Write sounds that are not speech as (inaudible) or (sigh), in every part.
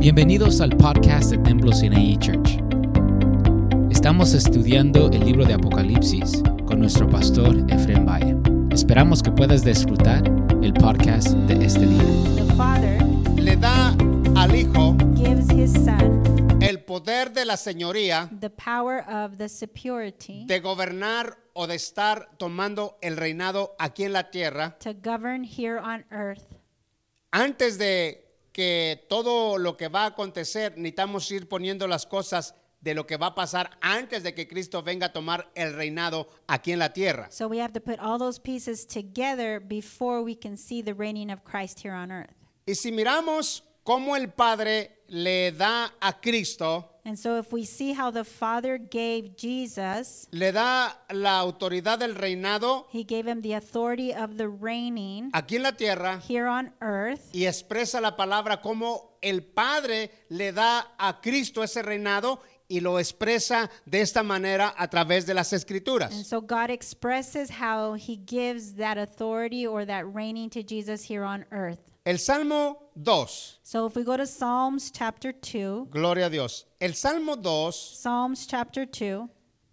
Bienvenidos al podcast de Templo Sinaí Church. Estamos estudiando el libro de Apocalipsis con nuestro pastor Efrem Valle. Esperamos que puedas disfrutar el podcast de este día. The Father le da al Hijo gives his Son el poder de la señoría the power of the superiority de gobernar o de estar tomando el reinado aquí en la tierra to govern here on earth. antes de que todo lo que va a acontecer necesitamos ir poniendo las cosas de lo que va a pasar antes de que Cristo venga a tomar el reinado aquí en la tierra. So we have to put all those pieces together before we can see the reigning of Christ here on earth. Y si miramos cómo el Padre le da a Cristo, And so if we see how the Father gave Jesus, le da la autoridad del reinado he gave him the authority of the reigning aquí en la tierra here on earth. y expresa la palabra como el Padre le da a Cristo ese reinado y lo expresa de esta manera a través de las And escrituras. so God expresses how he gives that authority or that reigning to Jesus here on earth. El Salmo 2, So if we go to Psalms chapter 2, gloria a Dios. El Salmo 2 Psalms chapter 2,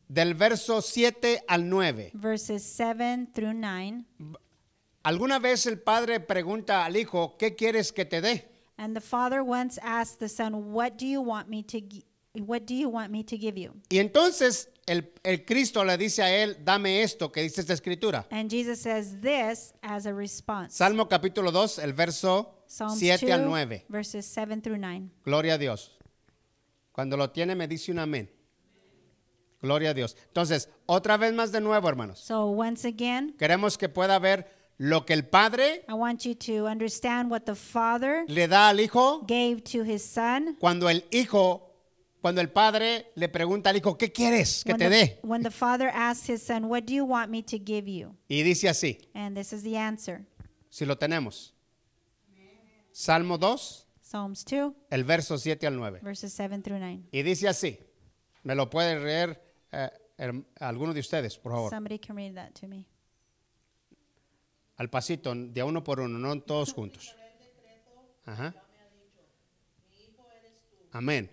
del verso 7 al 9. verses 7 through 9. Alguna vez el Padre pregunta al Hijo, ¿qué quieres que te dé? And the father once asked the son, "What do you want me to what do you want me to give you?" Y entonces el, el Cristo le dice a él, dame esto que dice esta escritura. And Jesus says this as a response. Salmo capítulo 2, el verso Psalms 7 al 2, 9. verses 7 through 9. Gloria a Dios. Cuando lo tiene me dice un amén. Gloria a Dios. Entonces, otra vez más de nuevo, hermanos. So once again, Queremos que pueda ver lo que el Padre I want you to understand what the father le da al Hijo gave to his son. cuando el Hijo, cuando el Padre le pregunta al Hijo, ¿qué quieres que When te the, dé? when the father asks his son, "What do you want me to give you?" Y dice así, And this is the answer. si lo tenemos. Salmo 2, Psalms 2, el verso 7 al 9. verses 7 through 9. Y dice así, me lo puede leer eh, alguno de ustedes, por favor. Somebody can read that to me. Al pasito, de uno por uno, no todos juntos. (laughs) Ajá. Amén.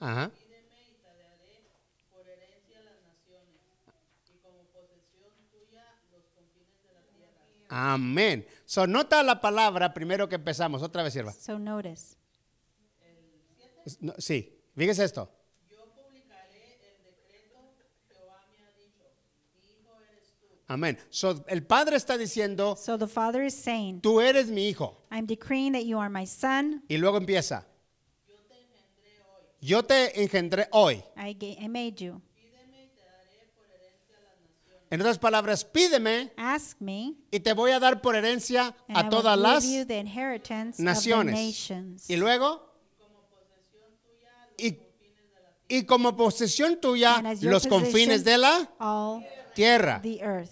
Ajá. Amén. So, nota la palabra primero que empezamos. Otra vez, sierva. So notice. No, sí, fíjese esto. Amén. So, el padre está diciendo, So the father is saying, tú eres mi hijo. I'm decreeing that you are my son. Y luego empieza. Yo te engendré hoy. I, I made you. En otras palabras, pídeme Ask me, y te voy a dar por herencia a todas las naciones. Y luego, y, y como posesión tuya, los confines de la tierra.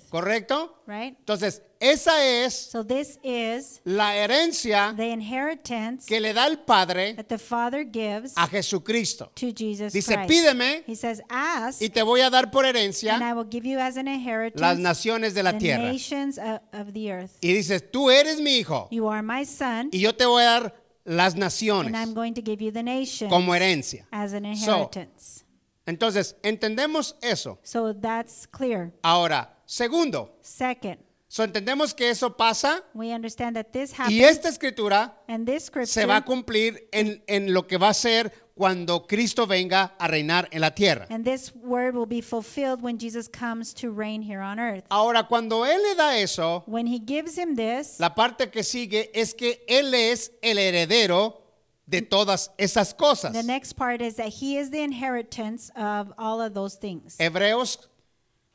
¿Correcto? Right? Entonces, esa es So this is la herencia the inheritance que le da el Padre that the Father gives a Jesucristo. to Jesus Dice, Christ. pídeme He says, ask, y te voy a dar por and I herencia will give you as an inheritance las naciones de la the tierra. nations of, of the earth. Y dices, tú eres mi hijo You are my son, y yo te voy a dar las and I'm naciones going to give you the nations como herencia. as an So, inheritance. Entonces, entendemos eso. So that's clear. Ahora, segundo, Second, so entendemos que eso pasa we understand that this y happens, esta escritura and this se va a cumplir en, en lo que va a ser cuando Cristo venga a reinar en la tierra. And this word will be fulfilled when Jesus comes to reign here on earth. Ahora, cuando Él le da eso, When he gives him this, la parte que sigue es que Él es el heredero de todas esas cosas. the next part is that he is the inheritance of all of those things. Hebreos,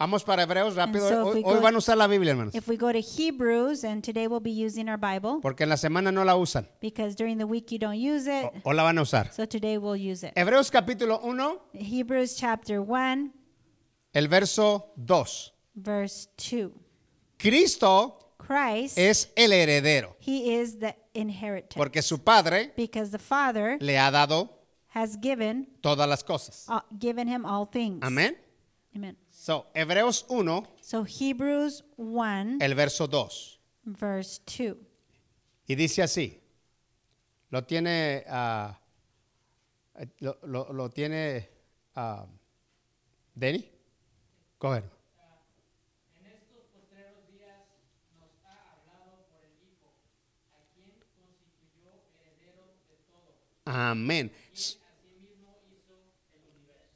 vamos para Hebreos rápido. so Hoy, we hoy go- van a usar la Biblia, hermanos, If we go to Hebrews, and today we'll be using our Bible porque en la semana no la usan because during the week you don't use it, o, o la van a usar. so today we'll use it. Hebreos capítulo 1, Hebrews chapter 1, el verso 2. verse 2. Cristo Christ, es el heredero, he is the inheritance porque su Padre because the Father le ha dado has given todas las cosas. uh, given him all things. Amén. Amen. So, Hebreos 1, So Hebrews 1, el verso 2. verse 2. Y dice así, lo tiene, eh, lo, lo- lo tiene ah, Denny. Coger. Amén.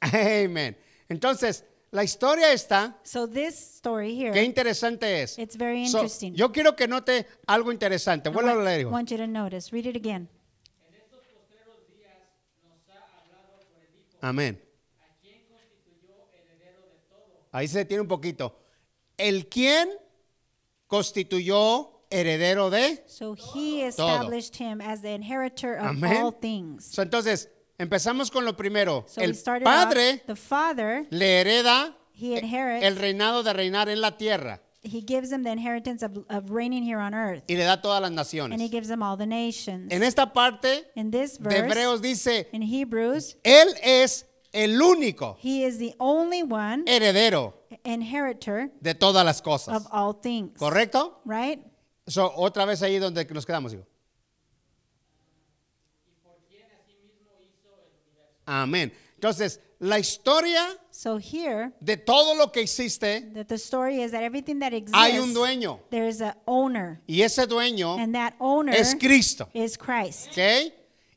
(laughs) Amén. Entonces, la historia está, So this story here, qué interesante es. it's very So, interesting. yo quiero que note algo interesante. Vuelvo a leer. want you to notice. Read it again. Amén. Ahí se detiene un poquito. El quien constituyó heredero de. So he established him as the inheritor of Amén. all things. So, entonces, empezamos con lo primero. So el padre off, the father, le hereda he inherits, el reinado de reinar en la tierra he gives him the inheritance of, of reigning here on earth. y le da todas las And he naciones. gives them all the nations. En esta parte In this de verse, Hebreos dice, in Hebrews, él es el único he is the only one heredero inheritor de todas las cosas. of all things. ¿Correcto? Right? So, otra vez ahí donde nos quedamos. hijo. Amén. Entonces, la historia So here, de todo lo que existe, that the story is that everything that exists, hay un dueño. there is an owner. Y ese dueño And that owner es Cristo. is Christ. ¿Ok?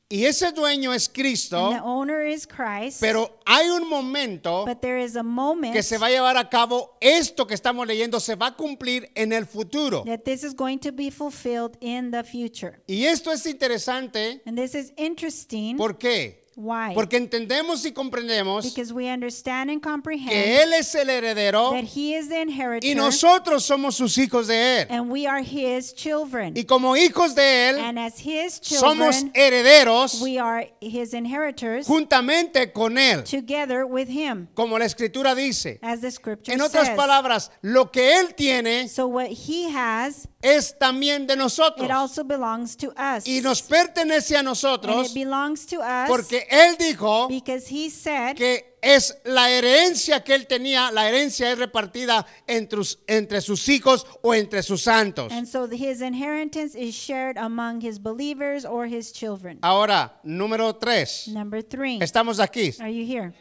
Y ese dueño es Cristo, And the owner is Christ. pero hay un momento but there is a moment que se va a llevar a cabo, esto que estamos leyendo se va a cumplir en el futuro. that this is going to be fulfilled in the future. Y esto es interesante, And this is interesting. ¿por qué? Why? Porque entendemos y comprendemos because we understand and comprehend que Él es el heredero that he is the inheritor y nosotros somos sus hijos de Él. and we are his children. Y como hijos de Él, and as his somos children, herederos we are his inheritors juntamente con Él, together with him, como la escritura dice. as the scripture En otras says. palabras, lo que Él tiene so what he has, es también de nosotros it also belongs to us. y nos pertenece a and nosotros it belongs to us porque Él dijo because he said que es la herencia que Él tenía, la herencia es repartida entre, us- entre sus hijos o entre sus santos. And so his inheritance is shared among his believers or his children. Ahora, número tres. Number three. Estamos aquí. Are you here?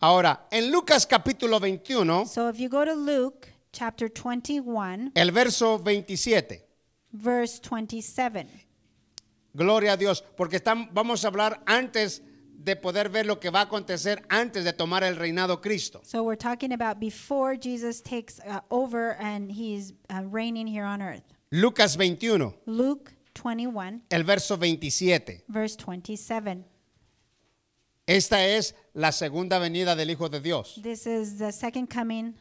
Ahora, en Lucas capítulo 21, So if you go to Luke chapter 21, el verso 27. verse 27. Gloria a Dios, porque estamos, vamos a hablar antes de poder ver lo que va a acontecer antes de tomar el reinado Cristo. So we're talking about before Jesus takes uh, over and he's uh, reigning here on earth. Lucas 21, Luke 21, el verso 27. verse 27. Esta es la segunda venida del Hijo de Dios, This is the second coming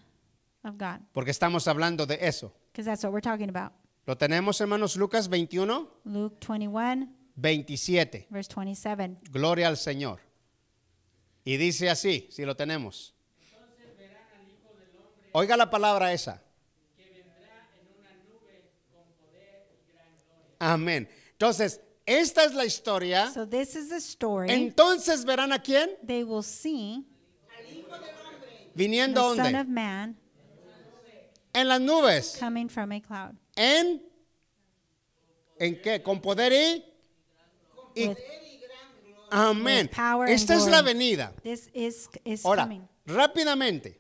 of God, porque estamos hablando de eso. because that's what we're talking about. ¿Lo tenemos, hermanos? Lucas 21, Luke 21, 27. verse 27. Gloria al Señor. Y dice así, si lo tenemos. Oiga la palabra esa. Amén. Entonces, esta es la historia. So this is the story. Entonces verán a quién they will see viniendo the Son dónde? of Man En las nubes. coming from a cloud. En ¿En qué? Con poder y y With- amén. with Esta es la venida. This is, is Ahora, coming. rápidamente.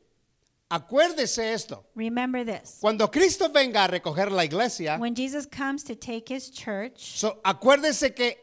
Acuérdese esto. Remember this. Cuando Cristo venga a recoger la iglesia, When Jesus comes to take his church, so, acuérdese que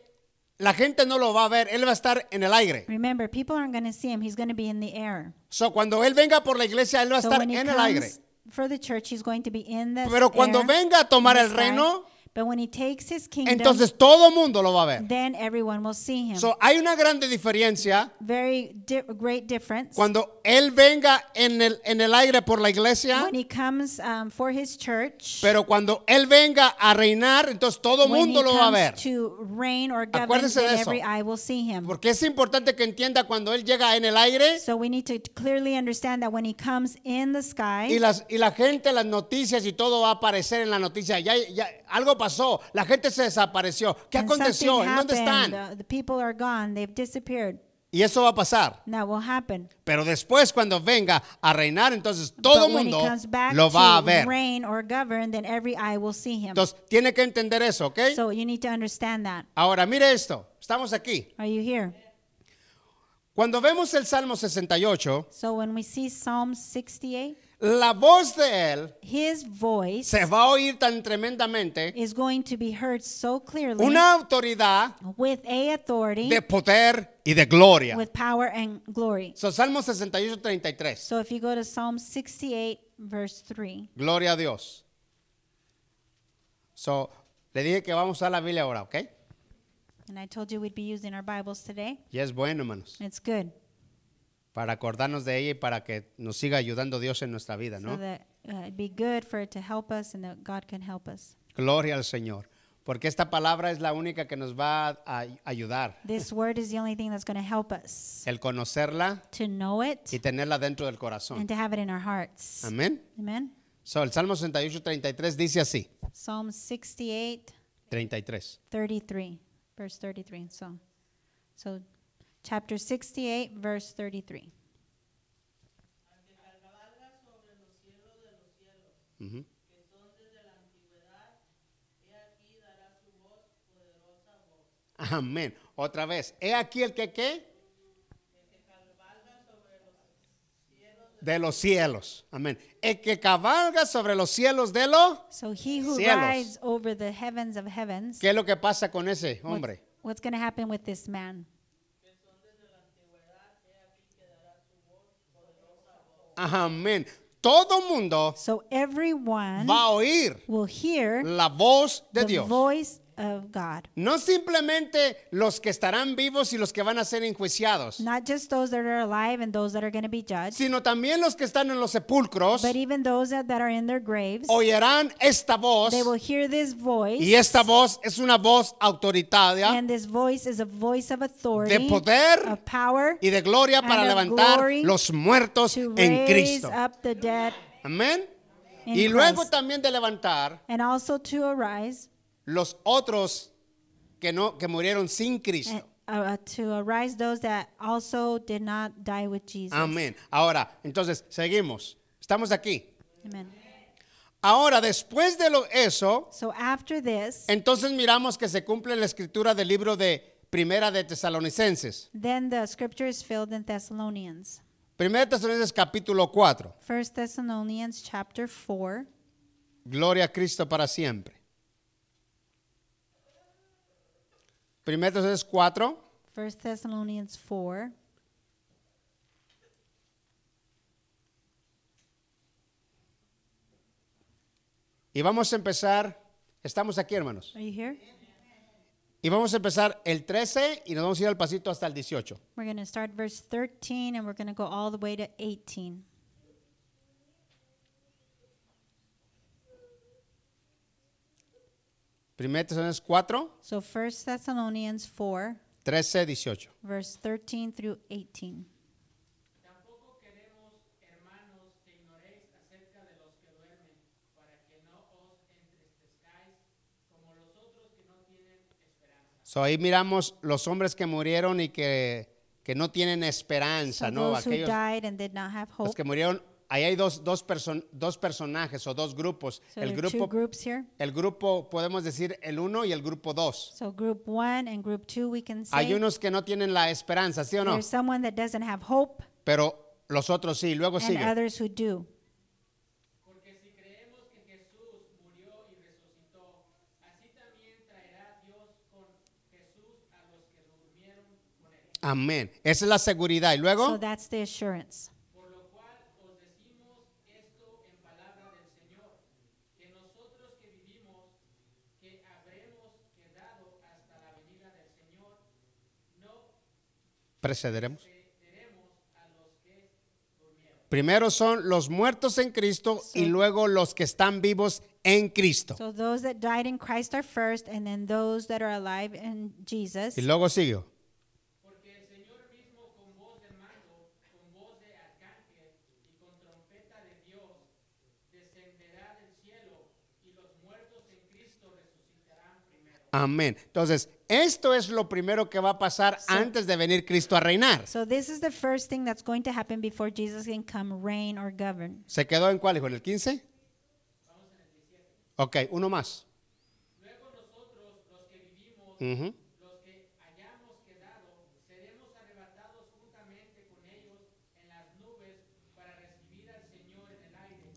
la gente no lo va a ver, él va a estar en el aire. remember, people aren't going to see him. He's going to be in the air. So, cuando él venga por la iglesia, él va a So estar en el aire. For the church, he's going to be in the Pero cuando air, venga a tomar el reino, But when he takes his kingdom, entonces todo mundo lo va a ver. then everyone will see him. So, hay una grande diferencia Very di- great difference. cuando él venga en el, en el aire por la iglesia, when he comes um, for his church, pero cuando él venga a reinar, entonces todo when mundo he lo va a comes ver. to reign or govern, Acuérdese de eso. every eye will see him. Porque es importante que entienda cuando él llega en el aire So we need to clearly understand that when he comes in the sky, y, las, y la gente, las noticias y todo va a aparecer en la noticia. Ya, ya algo pasó, la gente se desapareció. ¿Qué and aconteció? ¿En dónde están? the people are gone, they've disappeared. Y eso va a pasar. That will happen. Pero después cuando venga a reinar, entonces todo el when mundo lo va a to ver. reign or govern, then every eye will see him. Entonces tiene que entender eso, ¿ok? So you need to understand that. Ahora, mire esto. Estamos aquí. Are you here? Cuando vemos el Salmo 68, So when we see Psalm 68, la voz de él his voice se va a oír tan tremendamente. is going to be heard so clearly Una autoridad with a authority, de poder y de gloria. with power and glory. So, Salmo 68, 33. So if you go to Psalm 68, verse 3, Gloria a Dios. So, le dije que vamos a la Biblia ahora, ¿ok? and I told you we'd be using our Bibles today. Y es bueno, hermanos, It's good. Para acordarnos de ella y para que nos siga ayudando Dios en nuestra vida, So ¿no? that uh, it'd be good for it to help us and that God can help us. Gloria al Señor. Porque esta palabra es la única que nos va a a ayudar. This word is the only thing that's going to help us El conocerla to know it y tenerla dentro del corazón. and to have it in our hearts. Amén. Amen. So, el Salmo 68, 33 dice así. Psalm 68, 33. 33, verse 33. So, so chapter 68, verse 33. Ujú. Amén. Otra vez. He aquí el que qué? De los cielos. Amén. El que cabalga sobre los cielos de los. So he who Cielos. rides over the heavens of heavens, ¿Qué es lo que pasa con ese what's, what's going to happen with this man? Amén. Todo mundo So everyone va a oír will hear la voz de the Dios. voice of God. No simplemente los que estarán vivos y los que van a ser enjuiciados, Not just those that are alive and those that are going to be judged, sino también los que están en los sepulcros but even those that, that are in their graves. oirán esta voz They will hear this voice. y esta voz es una voz autoritaria And this voice is a voice of authority, de poder of power, y de gloria para levantar los muertos to en Cristo. Amén. Y luego también de levantar and also to arise, los otros que no que murieron sin Cristo. and, uh, to arise those that also did not die with Jesus. Amén. Ahora, entonces seguimos. Estamos aquí. Amen. Ahora, después de lo, eso, So after this, entonces miramos que se cumple la escritura del libro de Primera de Tesalonicenses. then the scripture is filled in Thessalonians. Primera de Tesalonicenses capítulo 4. First Thessalonians chapter 4. Gloria a Cristo para siempre. Primera de Tesalonicenses 4. First Thessalonians 4. Y vamos a empezar, estamos aquí hermanos, Are you here? y vamos a empezar el 13 y nos vamos a ir al pasito hasta el 18. We're going to start verse 13 and we're going to go all the way to 18. Primera de Tesalonicenses 4, So First Thessalonians 4, 13, 18. verse 13 through 18. Tampoco queremos, hermanos, que ignoréis acerca de los que duermen, para que no os entristezcáis como los otros que no tienen esperanza. So, ahí miramos los hombres que murieron y que, que no tienen esperanza, So ¿no? those who Aquellos died and did not have los hope. que murieron, ahí hay dos, dos, person- dos personajes o dos grupos. So el grupo, groups here. el grupo, podemos decir el uno y el grupo dos. So group one and group two, we can say Hay unos que no tienen la esperanza, ¿sí o no? there's someone that doesn't have hope Pero los otros sí. Luego and sigue. others who do. Porque si creemos que Jesús murió y resucitó, así también traerá Dios con Jesús a los que durmieron con él. Amén. Esa es la seguridad. Y So luego, that's the assurance. Por lo cual os decimos esto en palabra del Señor, que nosotros que vivimos, que habremos quedado hasta la venida del Señor, no precederemos. Primero son los muertos en Cristo y So- luego los que están vivos en Cristo. So those that died in Christ are first, and then those that are alive in Jesus. Y luego. Porque el Señor mismo con voz de mando, con voz de arcángel y con trompeta de Dios, descenderá del cielo y los muertos en Cristo resucitarán primero. Amén. Entonces, esto es lo primero que va a pasar antes de venir Cristo a reinar. So this is the first thing that's going to happen before Jesus can come reign or govern. ¿Se quedó en cuál, hijo? ¿En el 15? Ok, uno más. Luego nosotros, los que vivimos, Ujú. los que hayamos quedado, seremos arrebatados juntamente con ellos en las nubes para recibir al Señor en el aire.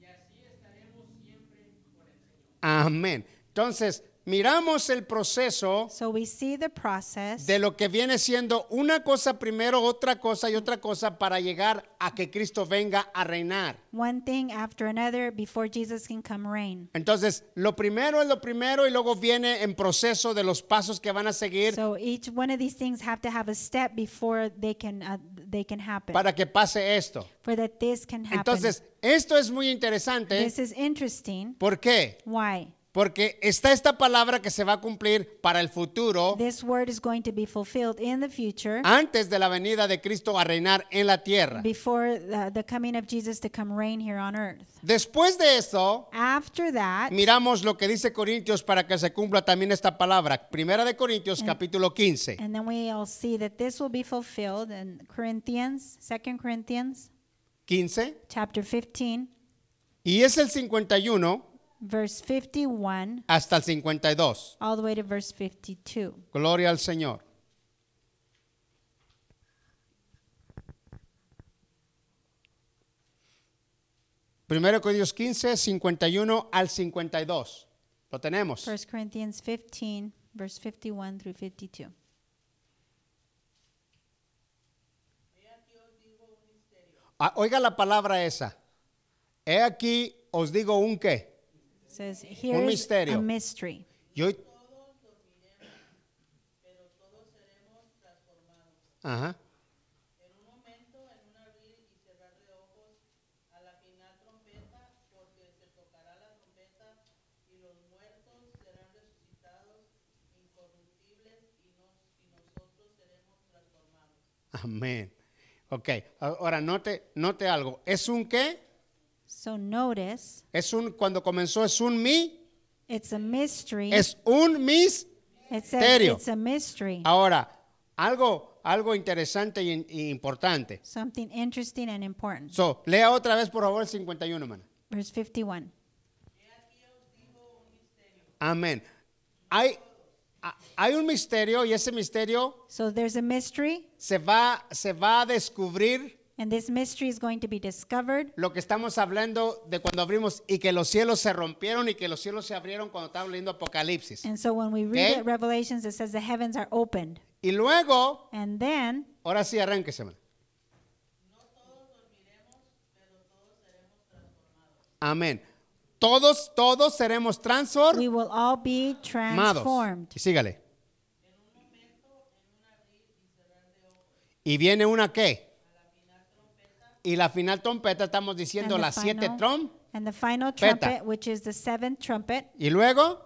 Y así estaremos siempre con el Señor. Amén. Entonces, miramos el proceso So we see the process de lo que viene siendo una cosa primero, otra cosa y otra cosa para llegar a que Cristo venga a reinar. one thing after another before Jesus can come reign. Entonces, lo primero es lo primero y luego viene en proceso de los pasos que van a seguir So each one of these things have to have a step before they can uh, they can happen. para que pase esto. for that this can happen. Entonces, esto es muy interesante. this is interesting. ¿Por qué? Why? Porque está esta palabra que se va a cumplir para el futuro This word is going to be fulfilled in the future antes de la venida de Cristo a reinar en la tierra. before the, the coming of Jesus to come reign here on earth. Después de eso, After that, miramos lo que dice Corintios para que se cumpla también esta palabra. Primera de Corintios capítulo 15. and then we'll see that this will be fulfilled in Corinthians, 2 Corinthians 15. chapter 15, Y es el 51 verse 51 hasta el 52. all the way to verse 52. Gloria al Señor. Primero Corintios 15, 51 al 52. Lo tenemos. 1 Corinthians 15, verse 51 through 52. Ah, oiga la palabra esa. He aquí os digo un qué. Says, Here's misterio. a mystery. Ajá. Un un y cerrar de ojos, a la final trompeta, porque se tocará la trompeta y los muertos serán resucitados incorruptibles y, nos- y nosotros seremos transformados. Amén. Ok, ahora note, note algo. ¿Es un qué? So notice, Es un, cuando comenzó es un mi, it's a mystery. es un mis. it says misterio. it's a mystery. Ahora, algo, algo interesante y, y importante. Something interesting and important. So, lea otra vez, por favor, el 51, hermano. Verse 51. Amén. Hay, a- hay un misterio y ese misterio So there's a mystery, se va, se va a descubrir and this mystery is going to be discovered. lo que estamos hablando de cuando abrimos y que los cielos se rompieron y que los cielos se abrieron cuando estamos leyendo Apocalipsis. And so when we read Okay. it, Revelations, it says the heavens are opened. Y luego, And then, ahora sí arránquese. Amén. Todos, todos seremos transformados. we will all be transformed. Y sígale. Y viene una qué? Y la final trompeta, estamos diciendo And the las siete final- trom. And the final trumpet, which is the seventh trumpet. Y luego,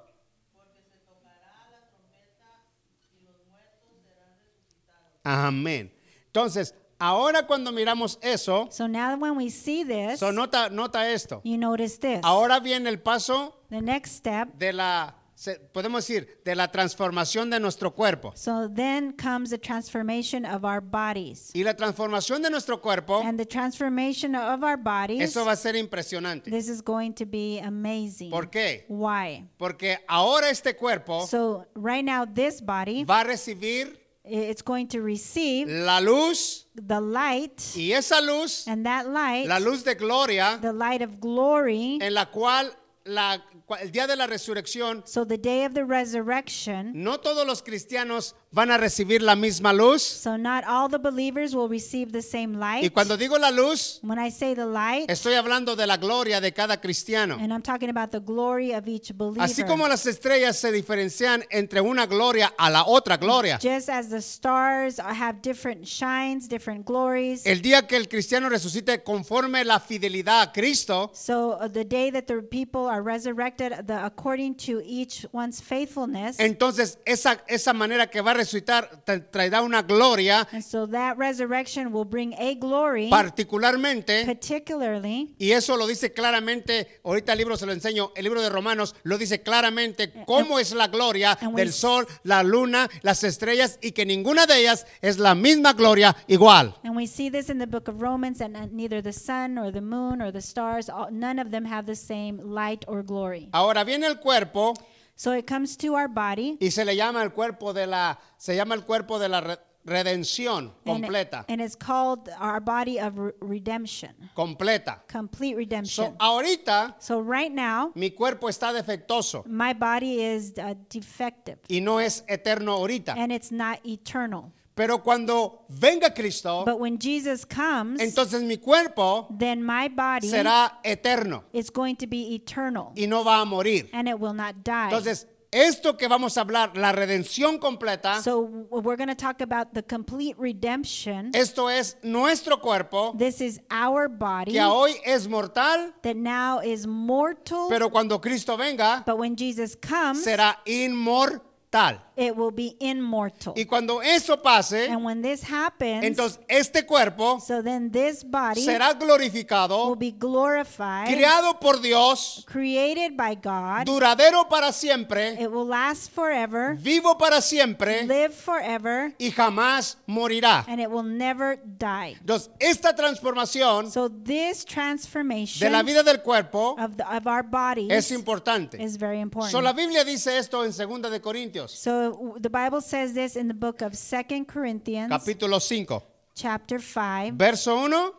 amén. Entonces, ahora cuando miramos eso, So now when we see this, so nota, nota esto. you notice this. Ahora viene el paso The next step. de la, se- podemos decir, de la transformación de nuestro cuerpo. So then comes the transformation of our bodies. Y la transformación de nuestro cuerpo, And the transformation of our bodies, eso va a ser impresionante. this is going to be amazing. ¿Por qué? Why? Porque ahora este cuerpo So right now this body, va a recibir it's going to receive la luz the light, y esa luz, and that light, la luz de gloria, the light of glory. en la cual la- el día de la resurrección, So the day of the resurrection, no todos los cristianos van a recibir la misma luz. so not all the believers will receive the same Y light. cuando digo la luz, When I say the light, estoy hablando de la gloria de cada cristiano. and I'm talking about the glory of each believer. Así como las estrellas se diferencian entre una gloria a la otra gloria. Just as the stars have different shines, different glories. El día que el cristiano resucite conforme la fidelidad a Cristo, So uh, the day that the people are resurrected, the, according to each one's faithfulness, entonces esa, esa manera que va a resucitar, tra- traerá una gloria, And so that resurrection will bring a glory, particularmente, particularly, y eso lo dice claramente, ahorita el libro se lo enseño, el libro de Romanos lo dice claramente cómo es la gloria and we del sol, la luna, las estrellas, y que ninguna de ellas es la misma gloria igual. and we see this in the book of Romans, and neither the sun or the moon or the stars, all, none of them have the same light or glory. Ahora viene el cuerpo So it comes to our body, y se le llama el cuerpo de la, se llama el cuerpo de la re- redención and, completa, and it's called our body of re- redemption, completa. complete So, redemption. ahorita So right now, mi cuerpo está defectuoso my body is uh, defective, y no es eterno ahorita. and it's not eternal. Pero cuando venga Cristo, But when Jesus comes, entonces mi cuerpo then my body será eterno is going to be eternal, y no va a morir. and it will not die. Entonces, esto que vamos a hablar, la redención completa, So we're going to talk about the complete redemption. esto es nuestro cuerpo This is our body que hoy es mortal, that now is mortal, pero cuando Cristo venga but when Jesus comes, será inmortal. It will be immortal. Y cuando eso pase, And when this happens, entonces este cuerpo so then this body será will glorificado, be glorified, creado por Dios, created by God. duradero para siempre, It will last forever, vivo para siempre live forever, y jamás morirá. and it will never die. Entonces, esta transformación So this de transformation la vida del cuerpo of, the, of our bodies es importante. is very important. So, la Biblia dice esto en 2 de Corintios, So the Bible says this in the book of Second Corinthians, capítulo 5, chapter 5, verso 1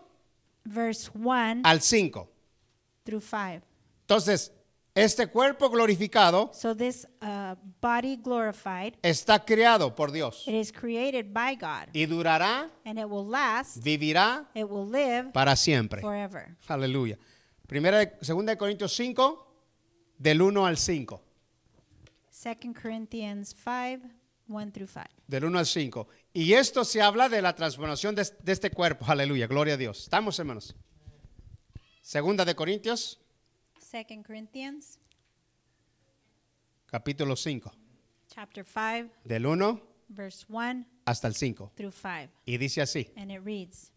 verse 1 al 5. through 5. Entonces, este cuerpo glorificado So this uh, body glorified, está creado por Dios it is created by God, y durará, and it will last, vivirá it will live para siempre. forever. Aleluya. Primera segunda de Corintios 5, del 1 al 5. Second Corinthians 5, 1 through 5. Del 1 al 5. Y esto se habla de la transformación de, de este cuerpo. Aleluya, gloria a Dios. Estamos, hermanos. Segunda de Corintios, Second Corinthians capítulo 5. chapter 5, Del 1 verse 1 hasta el 5. through 5. Y dice así. And it reads,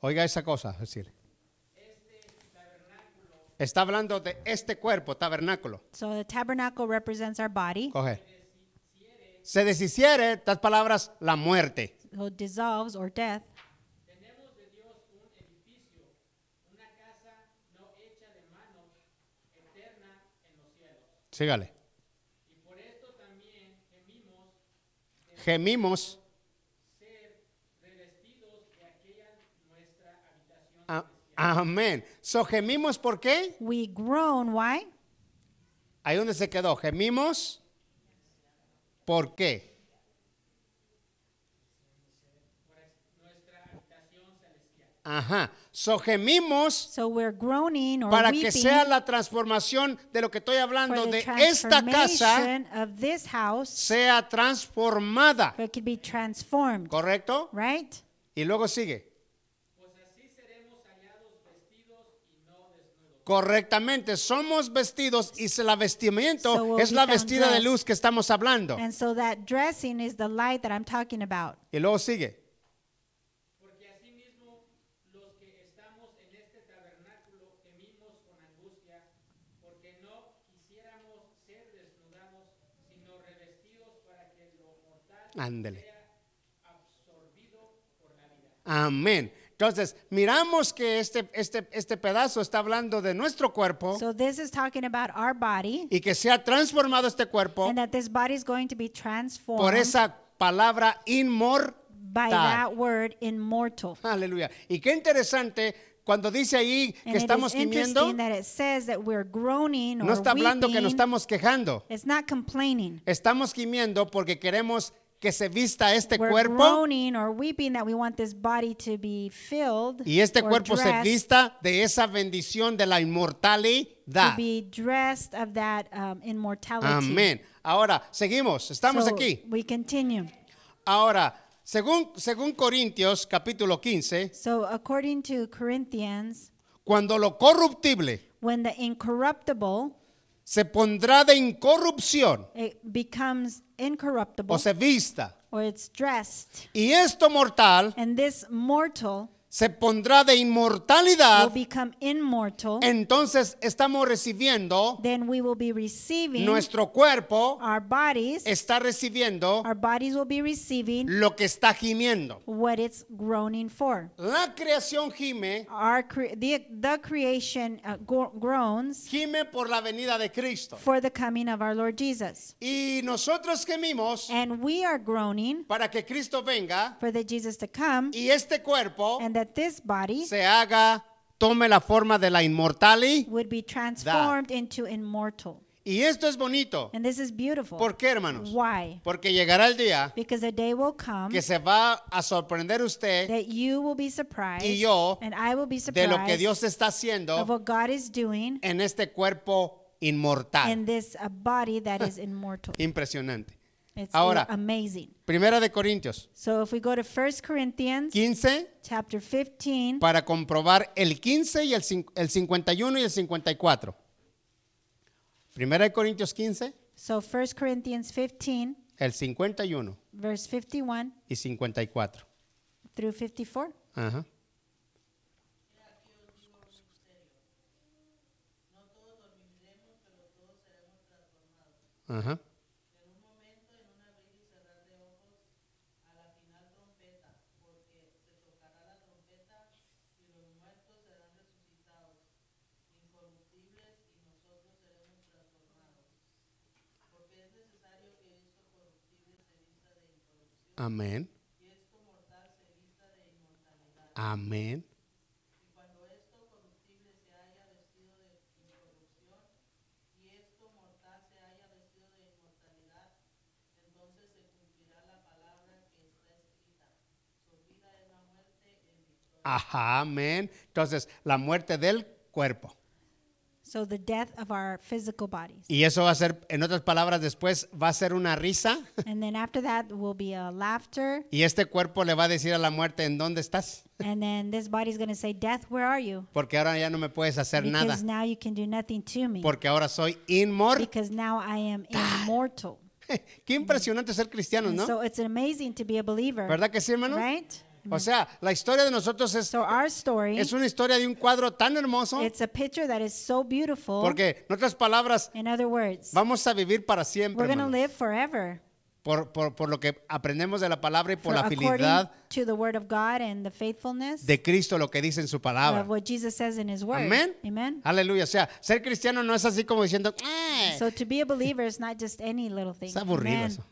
Oiga esa cosa, es decir. Está hablando de este cuerpo, tabernáculo. So the tabernacle represents our body, Coge. Se deshiciere, estas palabras, la muerte. so dissolves or death. Tenemos de Dios un edificio, una casa no hecha de manos, eterna en los cielos. Sígale. Y por esto también gemimos Gemimos. ser revestidos de aquella nuestra habitación. a- amén. So, gemimos, ¿por qué? We groan, why? Ahí donde se quedó. Gemimos. ¿Por qué? Ajá. So, gemimos So we're groaning or para que sea la transformación de lo que estoy hablando de esta casa transformation of this house, sea transformada. for it could be transformed, ¿Correcto? right? Y luego sigue. Pues así seremos hallados vestidos y no desnudos. Correctamente, somos vestidos y se- la vestimiento So we'll es la vestida de luz que estamos hablando. And so that dressing is the light that I'm talking about. Y luego sigue. Porque asimismo los que estamos en este tabernáculo gemimos con angustia, porque no quisiéramos ser desnudados, sino revestidos para que lo mortal Ándele. sea absorbido por la vida. Amén. Entonces, miramos que este, este, este pedazo está hablando de nuestro cuerpo So this is talking about our body, y que se ha transformado este cuerpo and that this body is going to be por transformed esa palabra inmortal. by that word immortal. Aleluya. Y qué interesante cuando dice ahí que And estamos gimiendo, no está hablando que nos weeping. estamos quejando. It's not complaining. Estamos gimiendo porque queremos que se vista este We're cuerpo groaning or weeping that we want this body to be filled y este or cuerpo se dressed, vista de esa bendición de la to inmortalidad. be dressed of that um, immortality. Amén. Ahora, seguimos, estamos So aquí. We continue. Ahora, según, según Corintios capítulo 15, So according to Corinthians, cuando lo corruptible when the incorruptible se pondrá de incorrupción it becomes incorruptible o se vista. or it's dressed. Y esto mortal And this mortal se pondrá de will inmortalidad. become immortal. Entonces estamos recibiendo, Then we will be receiving nuestro cuerpo our bodies. está recibiendo Our bodies will be receiving lo que está gimiendo. what it's groaning for. La creación gime, Our cre- the, the creation uh, gro- groans gime por la venida de Cristo. for the coming of our Lord Jesus. Y nosotros gemimos And we are groaning para que Cristo venga for the Jesus to come y este cuerpo and that this body se haga, tome la forma de la inmortali. would be transformed into immortal. Y esto es bonito. And this is beautiful. ¿Por qué, hermanos? Why? Porque llegará el día Because a day will come que se va a sorprender usted that you will be surprised y yo and I will be de lo que surprised Dios está of haciendo what God is doing en este cuerpo inmortal. in this uh, body that is immortal. Impresionante. It's Ahora. amazing. Primera de Corintios So if we go to 1 Corinthians 15 chapter 15, para comprobar el 15 y el, cin- el 51 y el 54. Primera de Corintios 15, so 1 Corinthians 15, el 51 verse 51 y 54. through 54. Ajá un momento, en un abrir y cerrar de ojos, a la final trompeta, porque se tocará la trompeta y los muertos serán resucitados, incorruptibles, y nosotros seremos transformados. Porque es necesario que esto corruptible se vista de incorrupción Amén. y esto mortal se vista de inmortalidad. Amén. Y cuando esto corruptible se haya vestido de incorrupción y esto mortal se haya vestido de inmortalidad, entonces se cumplirá la palabra que está escrita. Su vida es la muerte en victoria. Ajá, amén. Entonces, la muerte del cuerpo. So the death of our physical bodies. Y eso va a ser, en otras palabras, después va a ser una risa. and then after that will be a laughter. Y este cuerpo le va a decir a la muerte, ¿en dónde estás? And then this going to say, Death, where are you? Porque ahora ya no me puedes hacer nada. Because now you can do nothing to me. Porque ahora soy inmortal. Because now I am immortal. (laughs) Qué impresionante ser cristianos, And ¿no? So it's amazing to be a believer. ¿Verdad que sí, hermanos? Right? O sea, la historia de nosotros es, So our story, es una historia de un cuadro tan hermoso. it's a picture that is so beautiful. Porque, en otras palabras, In other words, vamos a vivir para siempre. we're going to hermanos. live forever. Por, por- por lo que aprendemos de la palabra y por For la according fidelidad to the word of God and the faithfulness de Cristo, lo que dice en su palabra. of what Jesus says in his word. Amén. Amen. Aleluya. O sea, ser cristiano no es así como diciendo, "Eh". So to be a believer is not just any little thing. es aburrido Amen. eso.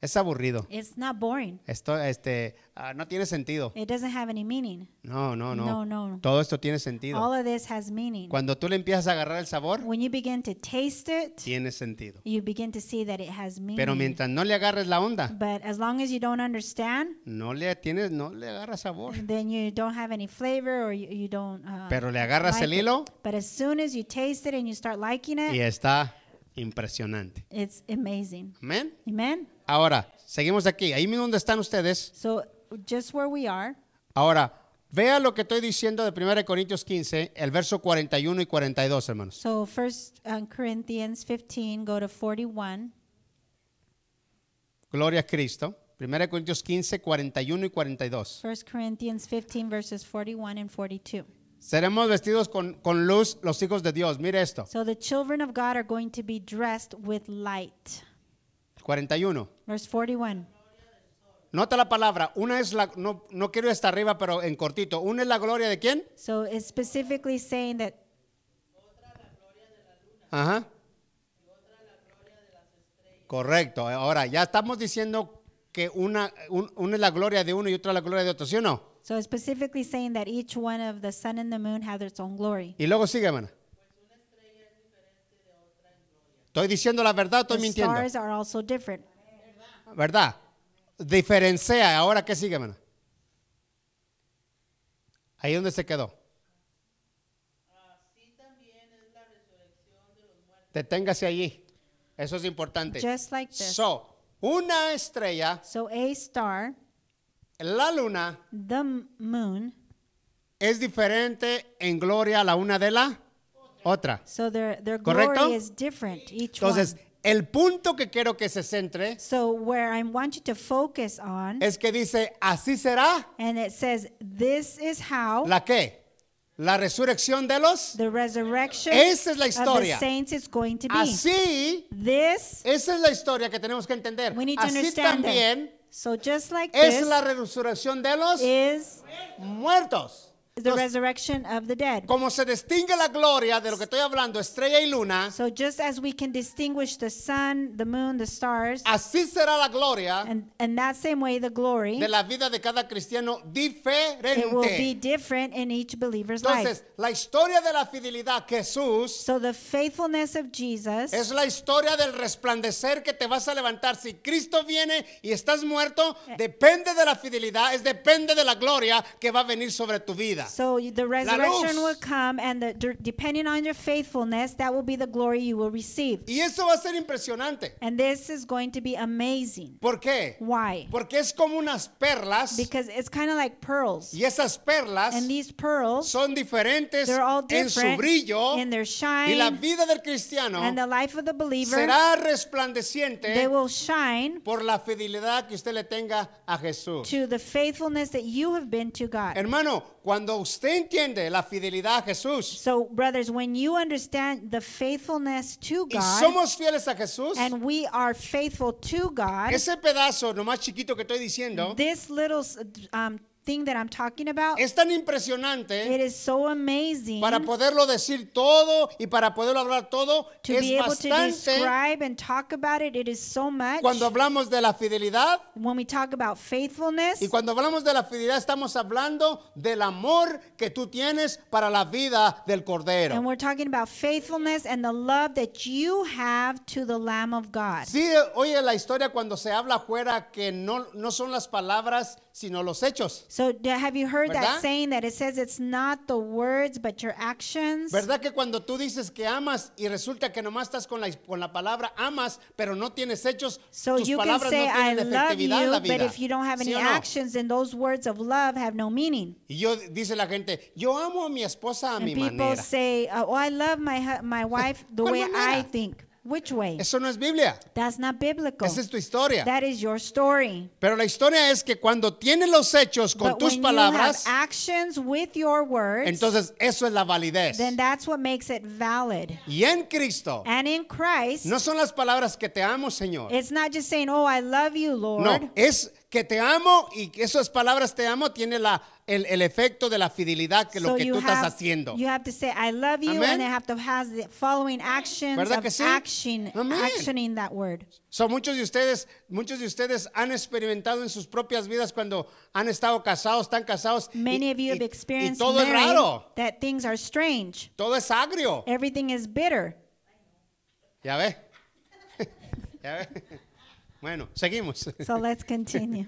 Es aburrido. It's not boring. Esto, este, ah, no tiene sentido. It doesn't have any meaning. No, no, no. No, no. Todo esto tiene sentido. All of this has meaning. Cuando tú le empiezas a agarrar el sabor, When you begin to taste it, tiene sentido. you begin to see that it has meaning. Pero mientras no le agarres la onda, But as long as you don't understand, no le tienes, no le agarras sabor. then you don't have any flavor or you, you don't. Uh, Pero le agarras like el it. hilo But as soon as you taste it and you start liking it, y está impresionante. it's amazing. Amén. Amen. Ahora, seguimos aquí. Ahí mismo donde están ustedes. So just where we are, Ahora, vea lo que estoy diciendo de 1 Corintios 15, el verso 41 y 42, hermanos. so First uh, Corinthians 15, go to 41. Gloria a Cristo. 1 Corintios 15, 41 y 42. First Corinthians 15 verses 41 and 42. Seremos vestidos con, con luz los hijos de Dios. Mire esto. So the children of God are going to be dressed with light. 41. Verse 41. Nota la palabra. Una es la, no, no quiero hasta arriba, pero en cortito. Una es la gloria de quién? So it's specifically saying that Ajá. Correcto. Ahora, ya estamos diciendo que una, un- una es la gloria de uno y otra la gloria de otro, ¿sí o no? so it's specifically saying that each one of the sun and the moon have its own glory. Y luego sigue, hermana. Estoy diciendo la verdad, o estoy The mintiendo. stars are also different. ¿Verdad? Diferencia. Ahora, ¿qué sigue, hermana? Ahí donde se quedó. Deténgase allí. Eso es importante. Just like this. So, una estrella, So a star, la luna, the m- moon, es diferente en gloria a la una de la. Otra. So their, their ¿Correcto? is different, each Entonces, one. el punto que quiero que se centre So where I want you to focus on, es que dice, así será and it says, this is how la qué? La resurrección de los. the resurrection Esa es la of the historia. saints is going to be. Así, This, esa es la historia que tenemos que entender. we need to Así understand también that. So just like es this la resurrección de los is muertos. The resurrection of the dead. como se distingue la gloria de lo que estoy hablando, estrella y luna, So just as we can distinguish the sun, the moon, the stars, así será la gloria and in that same way the glory, de la vida de cada cristiano it will be diferente. different in each believer's life. Entonces, la historia de la fidelidad Jesús So the faithfulness of Jesus es la historia del resplandecer que te vas a levantar. Si Cristo viene y estás muerto, Eh. depende de la fidelidad, es depende de la gloria que va a venir sobre tu vida. So the resurrection will come, and the, de- depending on your faithfulness, that will be the glory you will receive. Y eso va a ser impresionante. And this is going to be amazing. ¿Por qué? Why? Porque es como unas perlas Because it's kind of like pearls, y esas perlas and these pearls, son diferentes they're all en su different brillo in their y la shine, vida del cristiano and the life of the believer. será They resplandeciente will shine por la fidelidad que usted le tenga a Jesús. to the faithfulness that you have been to God. Hermano, cuando usted entiende la fidelidad a Jesús. So, brothers, when you understand the faithfulness to y God, somos fieles a Jesús, and we are faithful to God, ese pedazo nomás chiquito que estoy diciendo this little um, thing that I'm talking about, es tan it impresionante is so amazing para poderlo decir todo y para poderlo hablar todo. to Es be able to bastante describe and talk about it. It is so much. cuando hablamos de la fidelidad when we talk about faithfulness, Y cuando hablamos de la fidelidad estamos hablando del amor que tú tienes para la vida del and Cordero. we're talking about faithfulness and the love that you have to the Lamb of God. Sí, oye la historia cuando se habla afuera que no, no son las palabras sino los hechos. So, have you heard ¿Verdad? that saying that it says it's not the words but your actions? ¿Verdad que cuando tú dices que amas y resulta que nomás estás con la, con la palabra amas, pero no tienes hechos, So tus you can palabras say no I tienen love efectividad en you, but if you don't have any ¿Sí no? actions, then those words of love have no meaning. Y yo dice la gente, yo amo a mi esposa a And mi people manera. say, uh, "Oh, I love my my wife the ¿Cuál way I manera? think." Which way? Eso no es Biblia, That's not biblical. esa es tu historia. That is your story. Pero la historia es que cuando tienes los hechos con But tus when palabras, you have actions with your words, entonces eso es la validez. then that's what makes it valid. Y en Cristo, And in Christ, no son las palabras que te amo, Señor. it's not just saying, "Oh, I love you, Lord." No, es que te amo y que esas palabras te amo tiene la, el, el efecto de la fidelidad que lo So que you tú estás have, haciendo. you have to say, I love you, Amén. and they have to have the following actions ¿Verdad of que sí? action, actioning that word. So, muchos de ustedes, muchos de ustedes han experimentado en sus propias vidas cuando han estado casados, están casados y, Many of you y- have y experienced todo es raro, that things are strange. todo es agrio. Everything is bitter. Ya ve. (laughs) ya ve. Bueno, seguimos. So let's continue.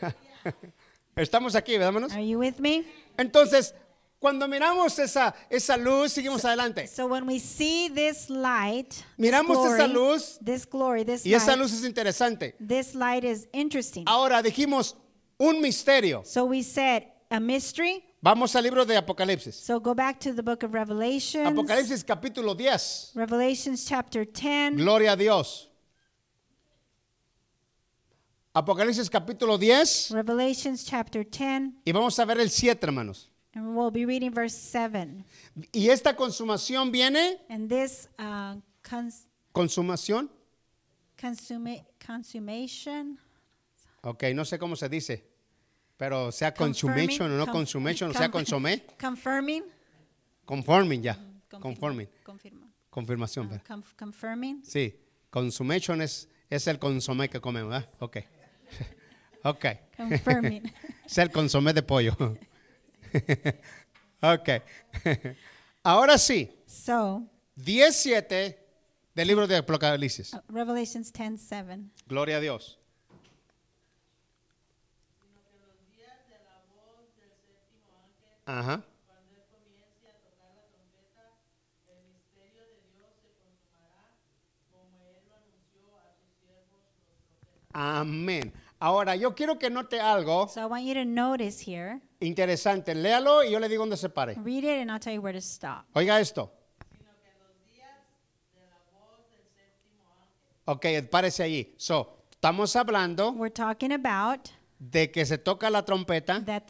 (laughs) Estamos aquí, ¿verdad, hermanos? Are you with me? Entonces, cuando miramos esa, esa luz, seguimos adelante. So when we see this light, this Miramos esa luz this glory, this Y esa light, luz es interesante. this light is interesting. Ahora dijimos un misterio. So we said a mystery. Vamos al libro de Apocalipsis. So go back to the book of Revelation. Apocalipsis capítulo 10. Revelations chapter 10. Gloria a Dios. Apocalipsis capítulo 10. Revelations chapter 10. Y vamos a ver el 7, hermanos. And we'll be reading verse 7. Y esta consumación viene, And this uh, cons- consumación, consuma- consummation. ok, no sé cómo se dice, pero sea confirming- consumation o no conf- consumation, o sea con- consomé, Confirming. conforming ya, conforming, Confirma. confirmación. Uh, conf- confirming. Sí, consumation es, es el consomé que comemos, ¿verdad? Ok. (laughs) ok. Confirming. (laughs) Es el consomé de pollo. (laughs) ok. Ahora sí, so, 17 del libro de Apocalipsis. uh, Revelations 10 7. Gloria a Dios. Ajá. Amén. Ahora, yo quiero que note algo So I want you to notice here. interesante. Léalo y yo le digo dónde se pare. Read it and I'll tell you where to stop. Oiga esto. sino. Ok, allí. So, estamos hablando We're talking about de que se toca la trompeta that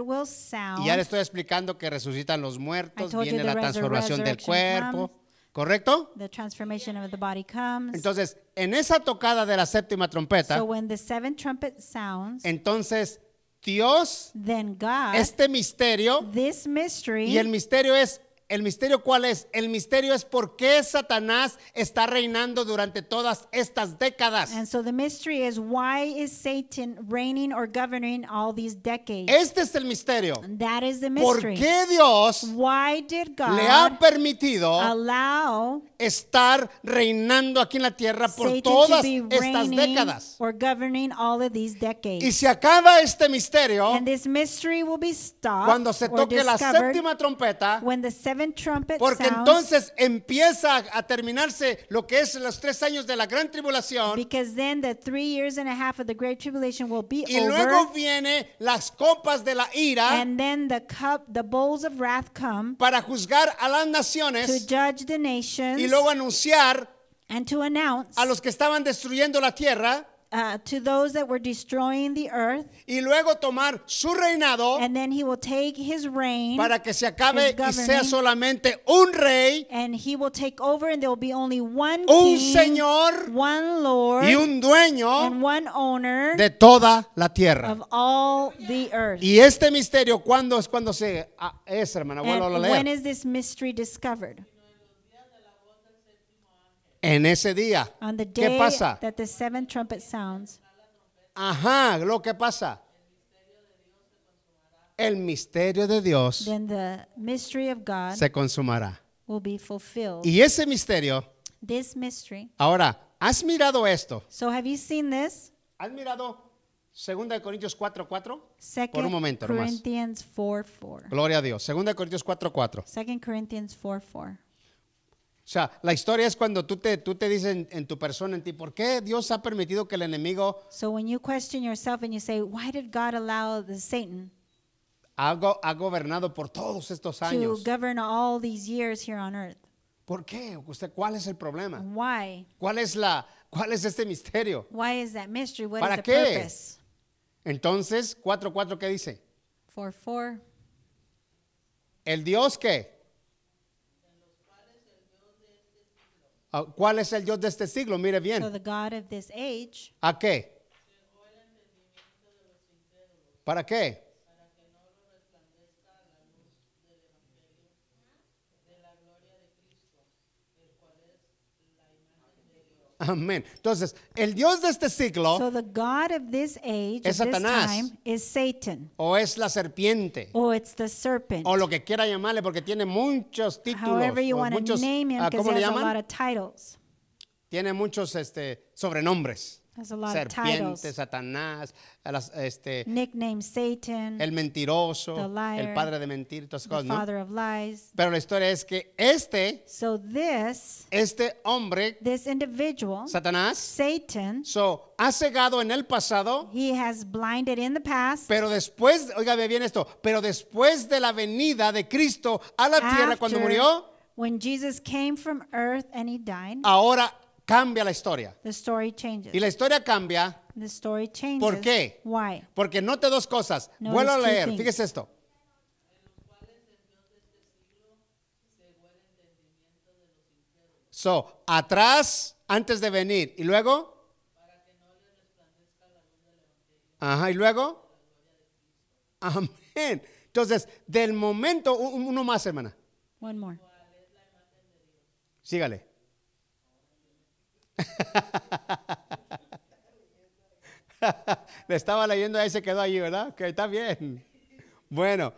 will sound. y ya le estoy explicando que resucitan los muertos, viene la transformación del cuerpo. ¿Correcto? The transformation of the body comes. Entonces, en esa tocada de la séptima trompeta, so when the seventh trumpet sounds, entonces Dios, then God, este misterio, this mystery, y el misterio es, ¿el misterio cuál es? El misterio es por qué Satanás está reinando durante todas estas décadas. and so the mystery is why is Satan reigning or governing all these decades? Este es el misterio. that is the ¿Por mystery. qué Dios Why did God le ha permitido allow estar reinando aquí en la tierra por Satan todas estas décadas? or governing all of these decades? Y se acaba este misterio and this mystery will be stopped cuando se toque la séptima trompeta, when the porque sounds, entonces empieza a terminarse lo que es los tres años de la gran tribulación. because then the three years and a half of the great tribulation will be y over, luego viene las copas de la ira and then the cup, the bowls of wrath come para juzgar a las to naciones judge the nations y luego anunciar and to announce a los que estaban destruyendo la tierra uh, to those that were destroying the earth, y luego tomar su reinado and then he will take his reign. para que se acabe y sea solamente un rey, and he will take over, and there will be only one un king, señor one Lord, y un dueño and one owner de toda la tierra. of all the earth. Y este misterio, ¿cuándo es cuando se ah, es, hermana? A and when leer. is this mystery discovered? En ese día. On the ¿Qué pasa? that the seventh trumpet sounds. Ajá, lo que pasa. El misterio de Dios Then the mystery of God se consumará. will be fulfilled. Y ese misterio, This mystery. ahora, ¿has mirado esto? So have you seen this? ¿Has mirado 2 de Corintios 4:4? Second Por un momento nomás. Corinthians 4 4. Gloria a Dios. 2 de Corintios 4:4. Second Corinthians 4 4. O sea, la historia es cuando tú te, tú te dices en, tu persona, en ti, ¿por qué Dios ha permitido que el enemigo So when you question yourself and you say, why did God allow the Satan ha, go- ha gobernado por todos estos to años? govern all these years here on earth? ¿Por qué? Usted, ¿Cuál es el problema? Why? ¿Cuál es, la, ¿Cuál es este misterio? Why is that mystery? What is ¿Para the qué? purpose? Entonces, 4.4, ¿qué dice? 4 4. ¿El Dios qué? ¿Cuál es el Dios de este siglo? Mire So bien. the God of this age ¿A qué? ¿Para qué? Amén. Entonces, el Dios de este siglo So the God of this age, Es of this Satanás. time, is Satan. o es la serpiente Or it's the serpent. o lo que quiera llamarle porque tiene muchos títulos, However you o want to muchos, name him, ah, because ¿cómo he le has a lot llaman? of titles. Tiene muchos este, sobrenombres. Has a lot of Serpiente, titles. Satanás, las- este, Nickname Satan, el mentiroso, The liar, el padre de mentir, todas esas cosas, ¿no? father of lies. Pero la historia es que este, So this, este hombre, this individual, Satanás, Satan, so, ha cegado en el pasado, he has blinded in the past. pero después, oígame bien esto, pero después de la venida de Cristo a la tierra cuando After- murió, When Jesus came from earth and he died, ahora cambia la historia. the story changes. Y la historia cambia The story changes. ¿Por qué? Why? porque note dos cosas. Notice Vuelvo a leer, things. fíjese esto. So, atrás, antes de venir, y luego. Ajá, y luego. Amén. Entonces, del momento, uno más, hermana. One more. Sígale. (laughs) Le estaba leyendo ahí se quedó allí, ¿verdad? Que está bien. Bueno.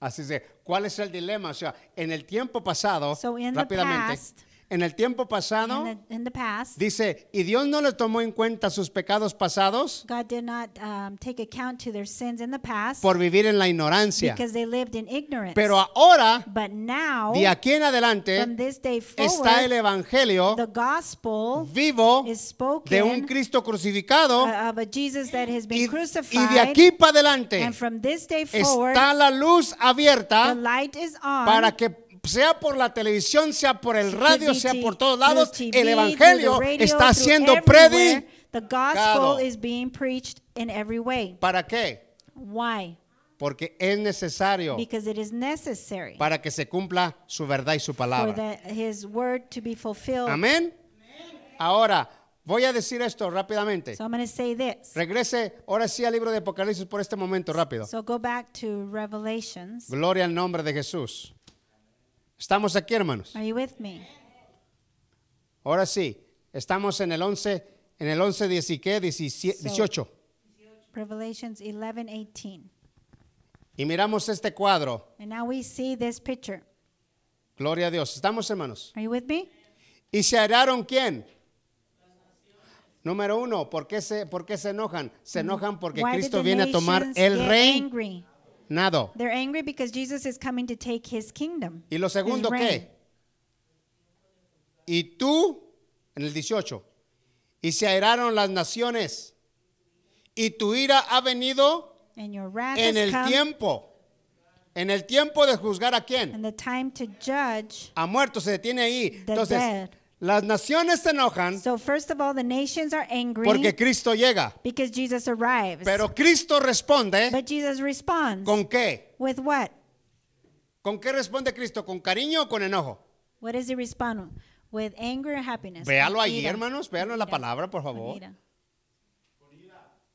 Así es, ¿cuál es el dilema? O sea, en el tiempo pasado, So rápidamente, past- en el tiempo pasado, in, the, in the past, dice, y Dios no les tomó en cuenta sus pecados pasados God did not um, take account to their sins in the past por vivir en la ignorancia. because they lived in ignorance. Pero ahora, but now, de aquí en from adelante, this day está forward, el Evangelio the gospel vivo is spoken de un Cristo crucificado uh, of a Jesus that has been y, de aquí para adelante and from this day forward, está la luz the abierta light is on. para que sea por la televisión, sea por el radio, sea por todos lados, TV, el Evangelio radio, está siendo predicado. gospel is being preached in every way. ¿Para qué? Why? Porque es necesario Because it is necessary para que se cumpla su verdad y su for palabra. the, his word to be fulfilled. Amén. Ahora, voy a decir esto rápidamente. So I'm going to say this. Regrese ahora sí al libro de Apocalipsis por este momento rápido. So go back to Revelations. Gloria al nombre de Jesús. Estamos aquí, hermanos. Are you with me? Ahora sí, estamos en el 11, en el 11, 10 y qué? 17, So- 18. Revelations 11, 18. Y miramos este cuadro. And now we see this picture. Gloria a Dios. ¿Estamos, hermanos? Are you with me? ¿Y se hallaron quién? Número uno, ¿por qué se, por qué se enojan? Se enojan porque Why Cristo viene a tomar el angry? Nado. They're angry because Jesus is coming to take his kingdom. ¿Y lo segundo his reign. qué? Y tú, en el 18, y se airaron las naciones, y tu ira ha venido And your wrath en el come, tiempo. En el tiempo de juzgar a quién? and the time to judge. A muertos, se detiene ahí. Entonces, dead. Las naciones se enojan So first of all, the nations are angry porque Cristo llega. because Jesus arrives. Pero Cristo responde but Jesus responds con qué? with what? ¿Con qué responde Cristo? ¿Con cariño o con enojo? What does he respond? With anger or happiness? Véalo Con ahí, ira. hermanos, véalo en la palabra, por Con favor. ira.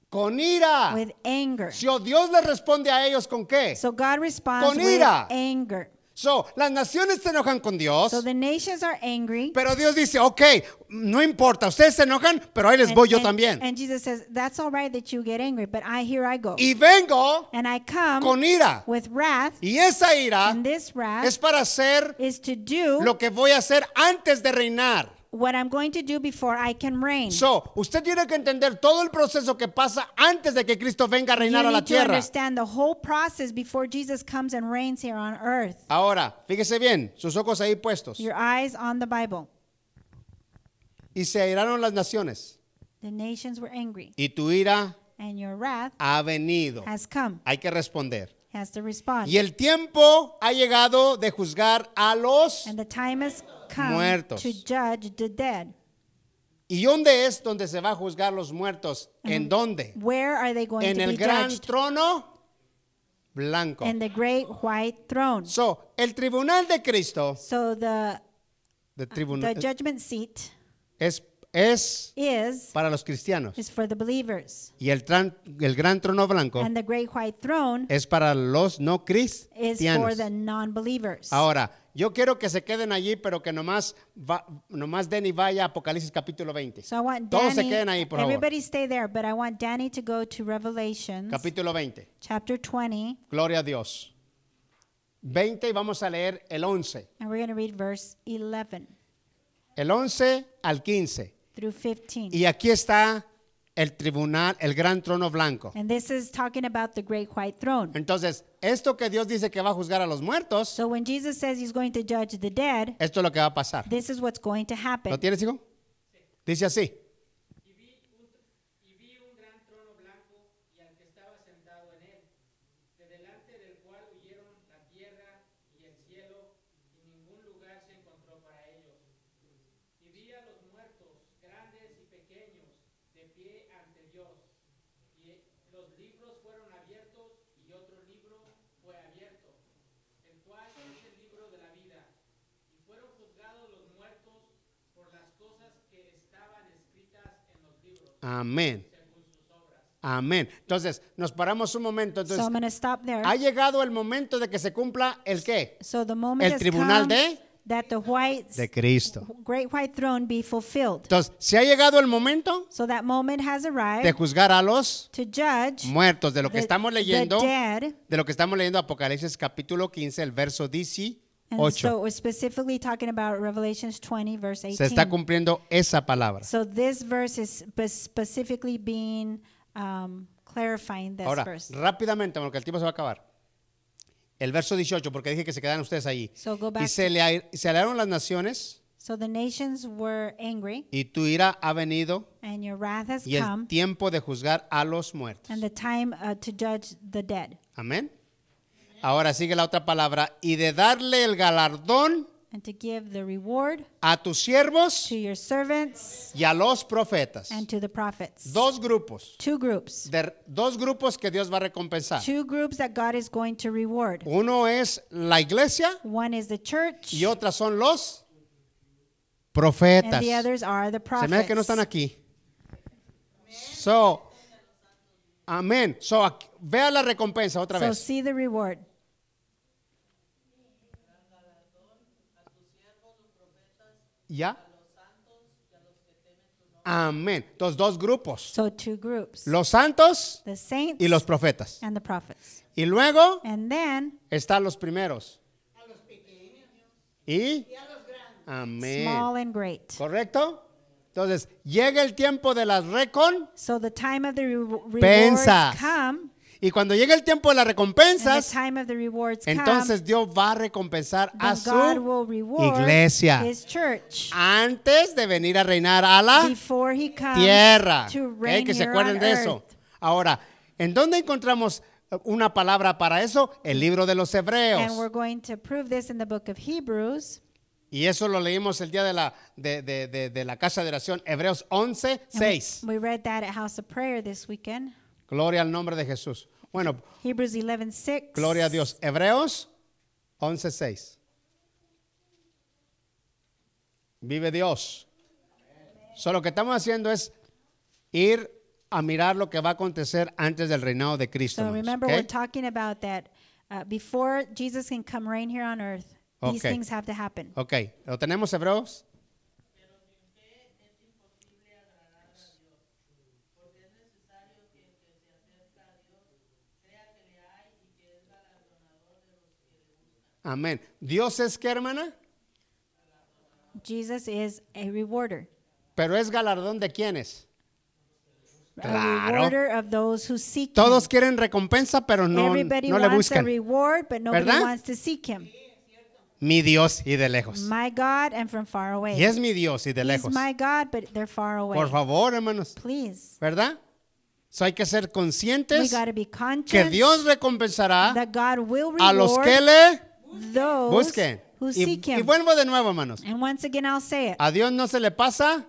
Con ira. With anger. Si oh, Dios les responde a ellos con qué? So God responds Con with ira. anger. So, las naciones se enojan con Dios, So the nations are angry. pero Dios dice, ok, no importa, ustedes se enojan, pero ahí les voy yo and, también. and Jesus says, That's all right that you get angry, but I here I go. Y vengo and I come con ira. with wrath, Y esa ira and this wrath es para hacer is to do lo que voy a hacer antes de reinar. What I'm going to do before I can reign. So, usted tiene que entender todo el proceso que pasa antes de que Cristo venga a you reinar a la need to tierra. understand the whole process before Jesus comes and reigns here on earth. Ahora, fíjese bien, sus ojos ahí puestos. Your eyes on the Bible. Y se airaron las naciones. The nations were angry, Y tu ira and your wrath ha venido. has come. Hay que responder. Has to respond. Y el tiempo ha llegado de juzgar a los... And the time has come Muertos. to judge the dead. ¿Y dónde es donde se va a juzgar los muertos? ¿En dónde? Where are they going En to el be gran judged? trono blanco. In the great white throne. So, el tribunal de Cristo, So the the tribunal, judgment seat es, es is para los cristianos. is for the believers, Y el, el gran trono blanco and the great white throne es para los no is for cristianos. the non-believers. Ahora, yo quiero que se queden allí, pero que nomás, va, nomás Denny vaya a Apocalipsis capítulo 20. So I want Todos se Danny, queden ahí, por favor. everybody stay there, but I want Danny to go to Revelations Capítulo 20. chapter 20, Gloria a Dios. 20 y vamos a leer el 11. and we're read verse 11 El 11 al 15. Through 15. Y aquí está el tribunal, el gran trono blanco. And this is talking about the great white throne. Entonces, esto que Dios dice que va a juzgar a los muertos, So when Jesus says he's going to judge the dead, esto es lo que va a pasar. this is what's going to happen. ¿Lo tienes, hijo? Dice así. Y vi, un, y vi un gran trono blanco y al que estaba sentado en él, de delante del cual huyeron la tierra y el cielo, y ningún lugar se encontró para ellos. Y vi a los muertos, grandes y pequeños, de pie ante Dios. Y los libros fueron abiertos y otro libro fue abierto, el cual es el libro de la vida. Y fueron juzgados los muertos por las cosas que estaban escritas en los libros. Amén. Amén. Entonces, nos paramos un momento. So I'm Entonces, to stop there. ha llegado el momento de que se cumpla el qué? So the moment El tribunal de- that the white, De Cristo. great white throne be fulfilled. Entonces, se ha llegado el momento So that moment has de arrived juzgar a los to judge muertos, de lo que the, estamos the leyendo, dead de lo que estamos leyendo Apocalipsis capítulo 15, el verso 18. And 8. so we're specifically talking about Revelations 20, verse Se está 18. cumpliendo esa palabra. So this verse is spe- specifically being um, clarifying this Ahora, verse. rápidamente, porque el tiempo se va a acabar. El verso 18, porque dije que se quedaran ustedes ahí. So go Y back. se, le, se alearon las naciones, So the nations were angry, y tu ira ha venido, and your wrath has y el come, tiempo de juzgar a los muertos. and the time uh, to judge the dead, Amén. Ahora sigue la otra palabra, y de darle el galardón and to give the reward a tus siervos to your servants y a los profetas. and to the prophets. Dos grupos, Two groups. de, dos grupos que Dios va a recompensar. Two groups that God is going to reward. Uno es la iglesia One is the church, y otras son los and profetas. the others are the Se me que no prophets. están aquí. So, amén. So, vea la recompensa otra So vez. see the reward. ¿Ya? Amén. Entonces, dos grupos. So two groups. Los santos The saints y los profetas. and the prophets. Y luego And then están los primeros. Y amén. small and great. ¿Correcto? Entonces, llega el tiempo de las recon So the time of the re- come, y cuando llega el tiempo de las recompensas, entonces Dios va a recompensar a su will reward iglesia antes de venir a reinar a la before He comes tierra. to ¿Ok? reign Que se acuerden de eso. Ahora, ¿en dónde encontramos eh, una palabra para eso? El libro de los And we're Hebreos. going to prove this in the book of Hebrews. Y eso lo leímos el día de la, de, de- de- de la casa de oración, Hebreos 11, And we- 6. We read that at House of Prayer this weekend. Gloria al nombre de Jesús. Bueno, Hebrews 11, 6. gloria a Dios. Hebreos 11, 6. Vive Dios. Solo lo que estamos haciendo es ir a mirar lo que va a acontecer antes del reinado de Cristo. So remember, ¿ok? we're talking about that. Uh, before Jesus can come reign here on earth, these Okay. things have to happen. Ok, ¿lo tenemos Hebreos? Amén. ¿Dios es qué, hermana? Jesus is a rewarder. Pero es galardón de quiénes. Claro. of those who seek Todos him. quieren recompensa, pero no, Everybody no le wants a buscan. reward, but nobody ¿Verdad? wants to seek him. Mi Dios y de lejos. My God and from far away. Y es mi Dios y de lejos. my God, but they're far away. Por favor, hermanos. Please. ¿Verdad? So hay que ser conscientes be que Dios recompensará that God will a los que le those busquen. who Y, seek y him. vuelvo de nuevo, hermanos. And once again, I'll say it. A Dios no se le pasa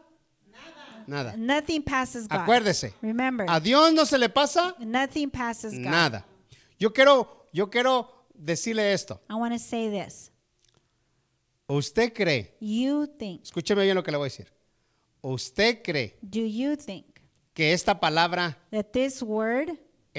nada. Nothing passes God. Acuérdese. Remember, A Dios no se le pasa nothing passes God. nada. Yo quiero, yo quiero decirle esto. I want to say this. ¿Usted cree? You think, Escúcheme bien lo que le voy a decir. ¿Usted cree do you think que esta palabra that this word,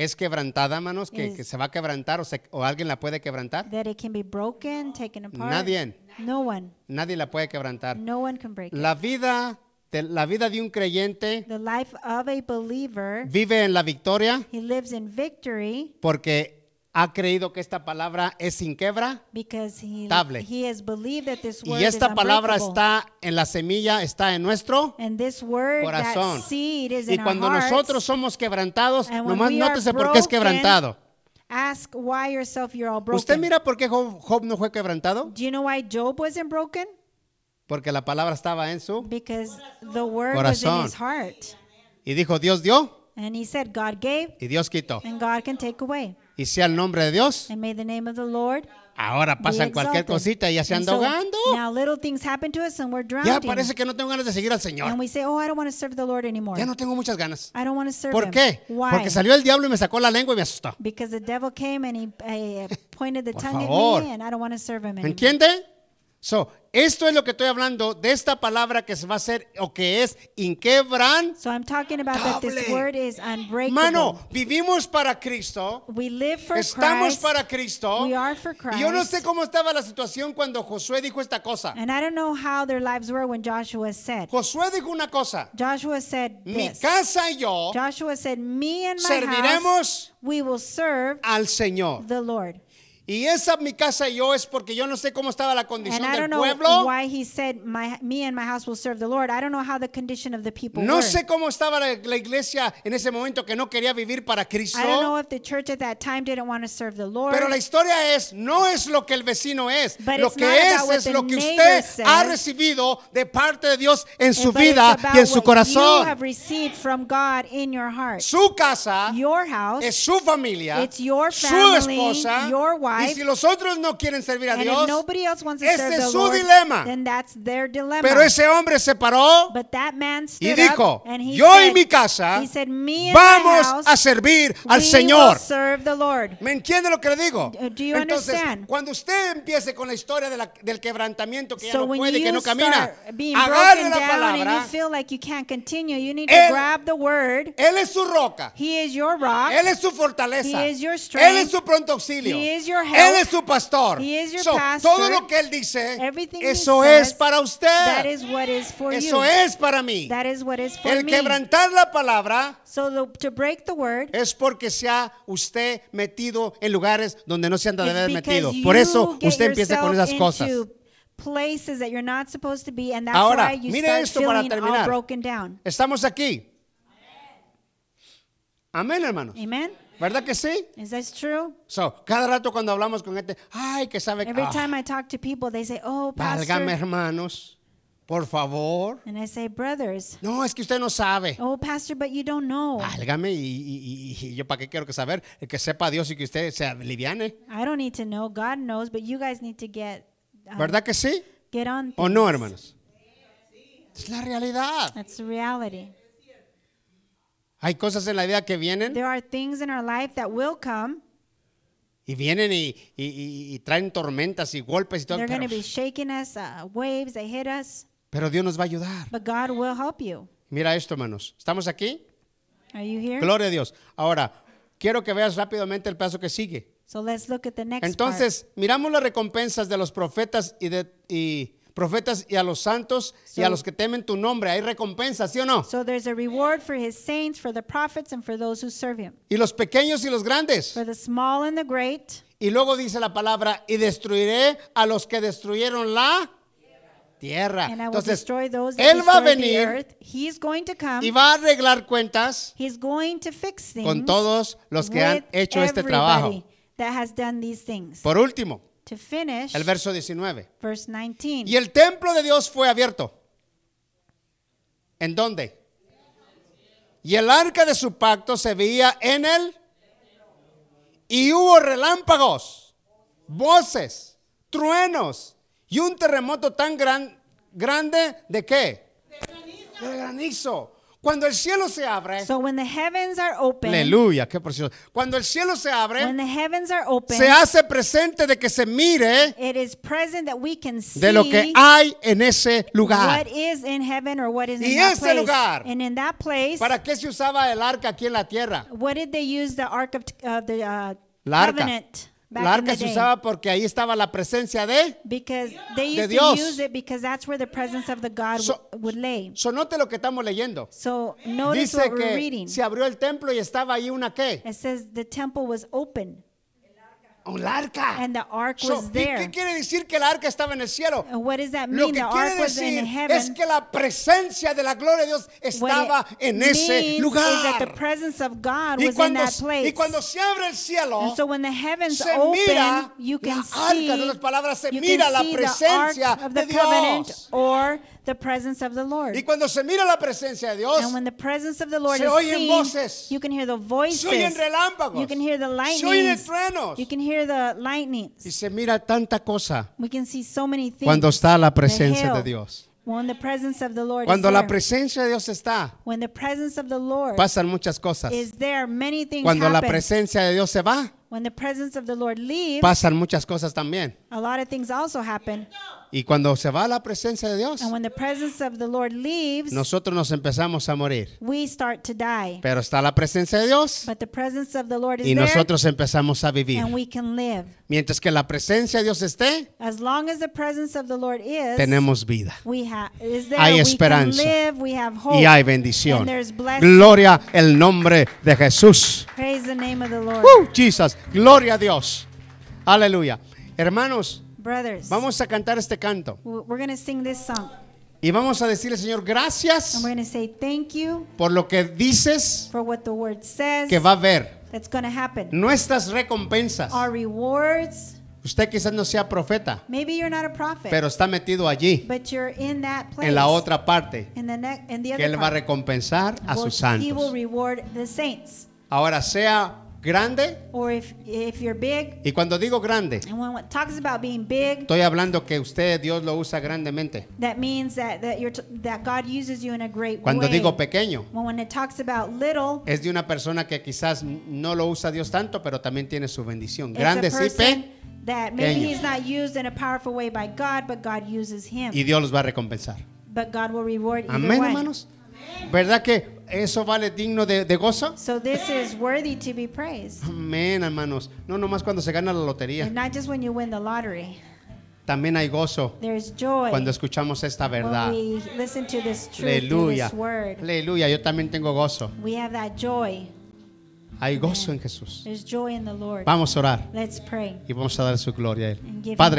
es quebrantada, hermanos? ¿Que, se va a quebrantar o, se- o alguien la puede quebrantar? that it can be broken, taken apart? Nadie. No one. Nadie la puede quebrantar. No one can break. La vida de, la vida de un creyente The life of a believer, vive en la victoria he lives in victory porque ha creído que esta palabra es sin quebra because he, Table. he has believed that this word y esta palabra está en la semilla, está en nuestro corazón. that seed is Y in cuando nosotros somos quebrantados, nomás nótese por qué es quebrantado. Ask why yourself you're all broken. ¿Usted mira por qué Job, Job no fue quebrantado? Do you know why Job wasn't broken? Porque la palabra estaba en su Because the word was in Corazón. his heart. y dijo Dios dio And he said, God gave y Dios quitó. and God can take away. Y sea el nombre de Dios, And may the name of the Lord ahora pasan cualquier cosita y ya se And anda ahogando. now little things happen to us and we're Ya parece que no tengo ganas de seguir al Señor. And we say, oh, I don't want to serve the Lord anymore. Ya no tengo muchas ganas. I don't want to serve ¿Por him. qué? Why? Porque salió el diablo y me sacó la lengua y me asustó. Because the devil came and he uh, pointed the Por tongue favor. at me and I don't want to serve him ¿Me anymore. entiende? So, esto es lo que estoy hablando de esta palabra que se va a hacer o que es inquebran. So I'm talking about that this word is unbreakable. Mano, vivimos para Cristo. we live for Estamos Christ. para Cristo. We are for Y yo no Christ. sé cómo estaba la situación cuando Josué dijo esta cosa. And I don't know how their lives were when Joshua said. Josué dijo una cosa. Joshua said Mi this. casa y yo Joshua said, Me and my house, serviremos we will serve al Señor. the Lord. Y esa mi casa y yo es porque yo no sé cómo estaba la And condición I del know pueblo. why he said, my, me and my house will serve the Lord. I don't know how the condition of the people No were. sé cómo estaba la, la iglesia en ese momento que no quería vivir para Cristo. I don't know if the church at that time didn't want to serve the Lord. Pero la historia es, no es lo que el vecino es. But Lo que es es lo que usted ha says. recibido de parte de Dios en su vida y en su corazón. have received from God in your heart. Su casa Your house. es su familia, It's your su family, esposa. your Y si los otros no quieren servir a and Dios, if nobody else wants to ese serve es the su Lord, dilema. then that's their dilemma. pero ese hombre se paró but that man y dijo, up and he yo said, y mi casa he said, Me and vamos my house, a servir al we Señor. will serve the Lord. ¿Me entiende lo que le digo? Do you Entonces, understand? cuando usted empiece con la historia de la- del quebrantamiento que ya So no when puede, que no camina, agarre la palabra. feel like you can't continue, you need to Él- grab the word. Él es su roca. He is your rock. Él es su fortaleza. He is your Él es su pronto auxilio. He is your help. Él es su pastor. He is your So, pastor. todo lo que él dice, Everything eso says, es para That usted. is what is for Eso you. es para mí. That is what is for El me. quebrantar la palabra So the, to break the word es porque se ha usted metido en lugares donde no se anda de is haber because metido. Por eso usted empieza con esas cosas. places that you're not supposed to be, and that's Ahora, why you mire start esto para feeling all terminar. broken down. Estamos aquí. Amén, hermanos. Amen. ¿Verdad que sí? Is that true? So, cada rato cuando hablamos con gente, ay, que sabe que Every ah, time I talk to people, they say, "Oh, válgame, pastor," hermanos, por favor. and I say, "Brothers." No, es que usted no sabe. Oh, pastor, but you don't know. Válgame, y, y- y- yo para qué quiero que saber, el que sepa Dios y que usted se aliviane. I don't need to know. God knows, but you guys need to get um, ¿Verdad que sí? get on. ¿O no, things. hermanos? Es la realidad. That's the reality. Hay cosas en la vida que vienen There are things in our life that will come. y vienen y, y- y- y traen tormentas y golpes y todo. They're going to be shaking us, uh, waves, they hit us, pero Dios nos va a ayudar. but God will help you. Mira esto, hermanos. ¿Estamos aquí? Are you here? Gloria a Dios. Ahora, quiero que veas rápidamente el paso que sigue. So let's look at the next Entonces, miramos las recompensas de los profetas y de y profetas y a los santos y a So- los que temen tu nombre. Hay recompensas, ¿sí o no? So there's a reward for his saints, for the prophets, and for those who serve him. Y los pequeños y los grandes. For the small and the great. Y luego dice la palabra, y destruiré a los que destruyeron la tierra. And I will Entonces, destroy those that Él va a venir. He's going to come. y va a arreglar cuentas He's going to fix things con todos los que han hecho este trabajo. that has done these things. Por último, to finish, el verso 19. verse 19. Y el templo de Dios fue abierto. ¿En dónde? Y el arca de su pacto se veía en él. Y hubo relámpagos, voces, truenos y un terremoto tan gran, grande de qué? De granizo. Cuando el cielo se abre, So when the heavens are open, aleluya, qué precioso. Cuando el cielo se abre, when the heavens are open, se hace presente de que se mire it is present that we can see de lo que hay en ese lugar. what is in heaven or what is Y in that ese place. lugar, and in that place, ¿Para qué se usaba el arca aquí en la tierra? what did they use the ark of, of the uh, La arca. covenant back La arca se usaba porque ahí estaba la presencia de. Because they de Dios. to use it because that's where the presence of the God So- would, would lay. So, note lo que estamos leyendo. So notice Dice what we're que reading. se abrió el templo y estaba ahí una qué? It says the temple was open Un arca. and the ark So, was ¿qué, there. qué quiere decir que el arca estaba en el cielo? And what does that Lo mean? que The quiere ark decir heaven. es que la presencia de la gloria de Dios estaba en ese is that the lugar. presence of God Y cuando, that place. y cuando se abre el cielo, and so when the heavens se open, mira you can la see, arca, en otras palabras, se mira la presencia ark of de the covenant Dios. The presence of the Lord. Y cuando se mira la presencia de Dios, and when the presence of the Lord se is oyen seen, voces, you can hear the se voices. oyen relámpagos, You can hear the se oyen truenos. You can hear the lightnings. Y se mira tanta cosa We can see so many things. cuando está la presencia de. Dios. When the presence of the Lord Cuando is la presencia de Dios está, when the presence of the Lord pasan muchas cosas. is there, many things Cuando la presencia de Dios se va, when the presence of the Lord leaves, pasan muchas cosas también. A lot of things also happen. Y cuando se va la presencia de Dios, And when the presence of the Lord leaves, nosotros nos empezamos a morir. we start to die. Pero está la presencia de Dios But the presence of the Lord is y there, nosotros empezamos a vivir. and we can live. Mientras que la presencia de Dios esté, As long as the presence of the Lord is, tenemos vida. we have is there. Hay we esperanza. can live. We have hope. Y hay bendición. And there's blessing. Gloria el nombre de Jesús. Praise the name of the Lord. Woo, Jesus, gloria a Dios. Aleluya. Hermanos, Brothers, vamos a cantar este canto we're going to sing this song. y vamos a decirle, Señor, gracias And we're going to say thank you por lo que dices for what the word says que va a haber. that's going to happen. Nuestras recompensas. Our rewards. Usted quizás no sea profeta, Maybe you're not a prophet, pero está metido allí, but you're in that place. en la otra parte, in the, in the que other Él va a part. recompensar a sus He will santos. reward the saints. Ahora, sea grande, Or if if you're big, y cuando digo grande, and when it talks about being big, estoy hablando que usted, Dios lo usa grandemente. that means that that you're t- that God uses you in a great Cuando way. digo pequeño, when, when it talks about little, es de una persona que quizás no lo usa Dios tanto, pero también tiene su bendición. Grande sí, pe, that maybe he's not used in a powerful way by God, but God uses him. y Dios los va a recompensar. but God will reward Amén, hermanos. ¿Verdad que eso vale digno de, de gozo? So this is worthy to be praised. Amén, hermanos. No nomás cuando se gana la lotería. And not just when you win the lottery. También hay gozo There's joy cuando escuchamos esta verdad. when we listen to this truth, Aleluya. this word. Aleluya. Yo también tengo gozo. We have that joy. Hay gozo en Jesús. There's joy in the Lord. Vamos a orar Let's pray. y vamos a dar su gloria a And Él. give him Padre,